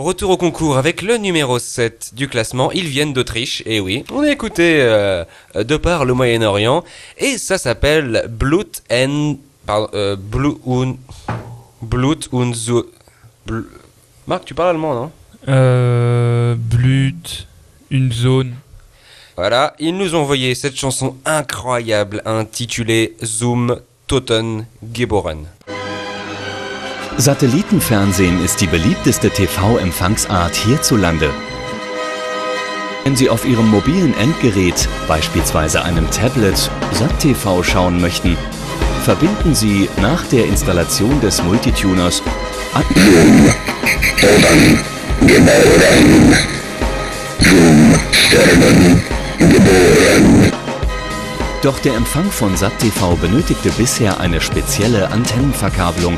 Retour au concours avec le numéro 7 du classement. Ils viennent d'Autriche, et oui, on a écouté euh, de par le Moyen-Orient, et ça s'appelle Blut and... Pardon, euh, Blut und... Blut und Zu... Bl- Marc, tu parles allemand, non? Euh, Blut, une zone. Voilà, ils nous ont envoyé cette chanson incroyable intitulée Zoom Toten Geboren. Satellitenfernsehen ist die beliebteste TV-Empfangsart hierzulande. Wenn Sie auf Ihrem mobilen Endgerät, beispielsweise einem Tablet, SatTV schauen möchten, verbinden Sie nach der Installation des Multituners an Doch der Empfang von SatTV benötigte bisher eine spezielle Antennenverkabelung.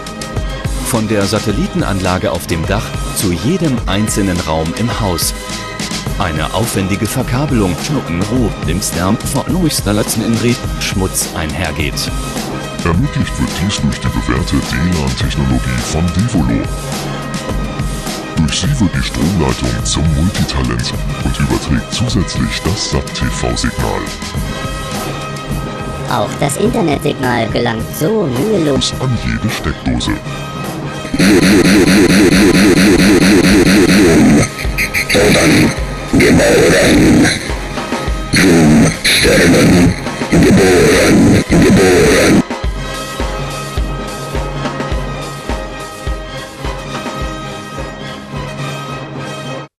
Von der Satellitenanlage auf dem Dach zu jedem einzelnen Raum im Haus. Eine aufwendige Verkabelung Schnuckenroh, dem Stern von Installationen in Ried Schmutz einhergeht. Ermöglicht wird dies durch die bewährte DLAN-Technologie von Devolo. Durch sie wird die Stromleitung zum Multitalent und überträgt zusätzlich das SAT-TV-Signal Auch das Internetsignal gelangt so mühelos an jede Steckdose. Helden geboren. Zoom, Sternen